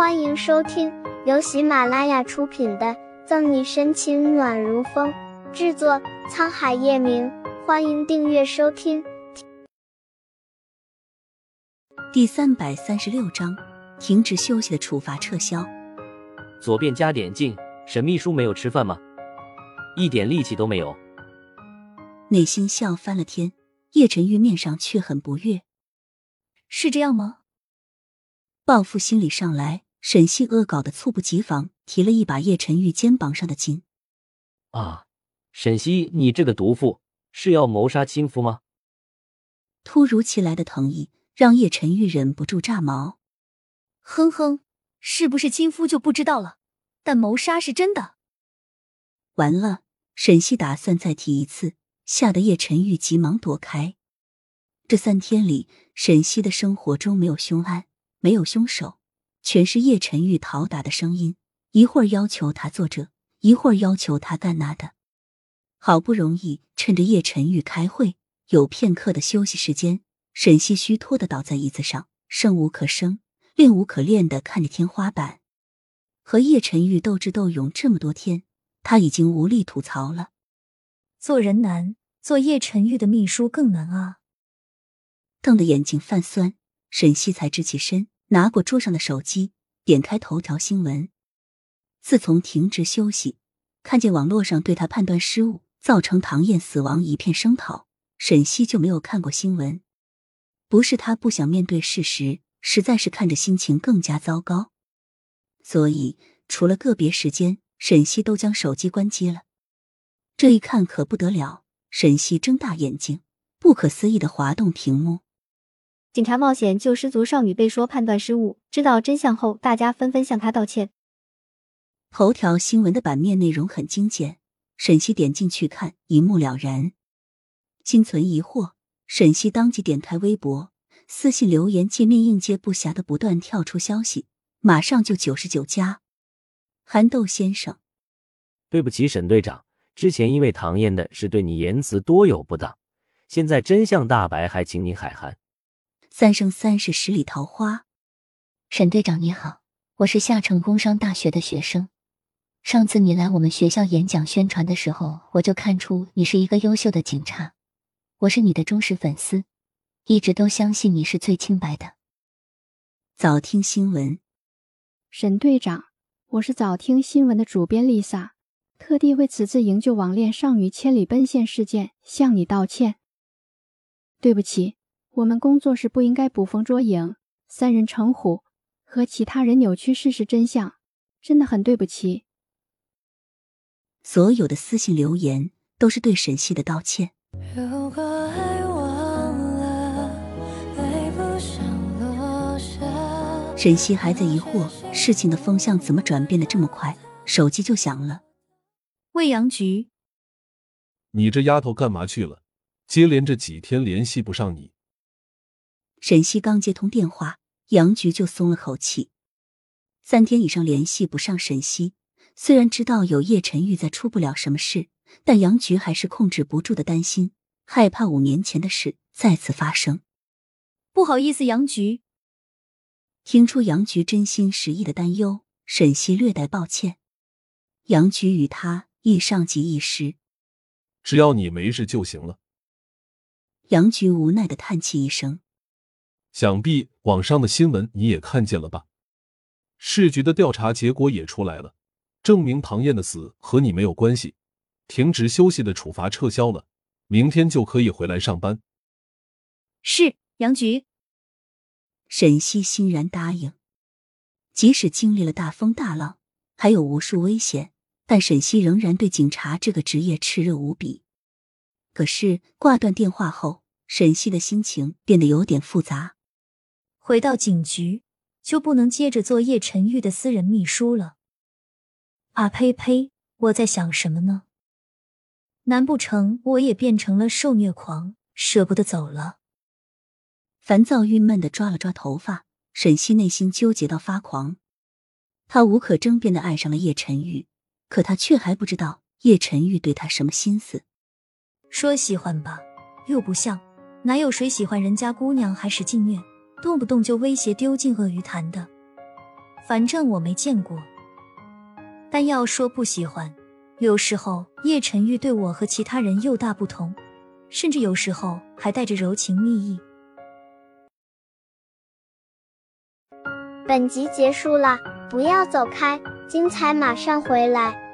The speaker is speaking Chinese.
欢迎收听由喜马拉雅出品的《赠你深情暖如风》，制作沧海夜明。欢迎订阅收听。第三百三十六章，停止休息的处罚撤销。左边加点劲，沈秘书没有吃饭吗？一点力气都没有。内心笑翻了天，叶晨玉面上却很不悦。是这样吗？报复心理上来，沈西恶搞的猝不及防，提了一把叶晨玉肩膀上的筋。啊，沈西，你这个毒妇是要谋杀亲夫吗？突如其来的疼意让叶晨玉忍不住炸毛。哼哼，是不是亲夫就不知道了，但谋杀是真的。完了，沈西打算再提一次，吓得叶晨玉急忙躲开。这三天里，沈西的生活中没有凶案。没有凶手，全是叶晨玉讨打的声音。一会儿要求他做这，一会儿要求他干那的。好不容易趁着叶晨玉开会，有片刻的休息时间，沈西虚脱的倒在椅子上，生无可生，练无可练的看着天花板。和叶晨玉斗智斗勇这么多天，他已经无力吐槽了。做人难，做叶晨玉的秘书更难啊！瞪得眼睛泛酸。沈西才直起身，拿过桌上的手机，点开头条新闻。自从停职休息，看见网络上对他判断失误，造成唐燕死亡一片声讨，沈西就没有看过新闻。不是他不想面对事实，实在是看着心情更加糟糕。所以，除了个别时间，沈西都将手机关机了。这一看可不得了，沈西睁大眼睛，不可思议的滑动屏幕。警察冒险救失足少女被说判断失误，知道真相后，大家纷纷向他道歉。头条新闻的版面内容很精简，沈西点进去看，一目了然。心存疑惑，沈西当即点开微博，私信留言界面应接不暇的不断跳出消息，马上就九十九加。憨豆先生，对不起，沈队长，之前因为唐燕的事对你言辞多有不当，现在真相大白，还请你海涵。三生三世十里桃花，沈队长你好，我是下城工商大学的学生。上次你来我们学校演讲宣传的时候，我就看出你是一个优秀的警察，我是你的忠实粉丝，一直都相信你是最清白的。早听新闻，沈队长，我是早听新闻的主编丽萨，特地为此次营救网恋少女千里奔现事件向你道歉。对不起。我们工作是不应该捕风捉影、三人成虎，和其他人扭曲事实真相，真的很对不起。所有的私信留言都是对沈西的道歉。如果爱忘了。悲伤落下沈西还在疑惑事情的风向怎么转变的这么快，手机就响了。未央局，你这丫头干嘛去了？接连这几天联系不上你。沈西刚接通电话，杨局就松了口气。三天以上联系不上沈西，虽然知道有叶晨玉在出不了什么事，但杨局还是控制不住的担心，害怕五年前的事再次发生。不好意思，杨局。听出杨局真心实意的担忧，沈西略带抱歉。杨局与他亦上级一时，只要你没事就行了。杨局无奈的叹气一声。想必网上的新闻你也看见了吧？市局的调查结果也出来了，证明唐燕的死和你没有关系，停职休息的处罚撤销了，明天就可以回来上班。是杨局。沈西欣然答应。即使经历了大风大浪，还有无数危险，但沈西仍然对警察这个职业炽热无比。可是挂断电话后，沈西的心情变得有点复杂。回到警局，就不能接着做叶晨玉的私人秘书了。啊呸呸！我在想什么呢？难不成我也变成了受虐狂，舍不得走了？烦躁郁闷的抓了抓头发，沈西内心纠结到发狂。他无可争辩的爱上了叶晨玉，可他却还不知道叶晨玉对他什么心思。说喜欢吧，又不像，哪有谁喜欢人家姑娘还使劲虐？动不动就威胁丢进鳄鱼潭的，反正我没见过。但要说不喜欢，有时候叶晨玉对我和其他人又大不同，甚至有时候还带着柔情蜜意。本集结束了，不要走开，精彩马上回来。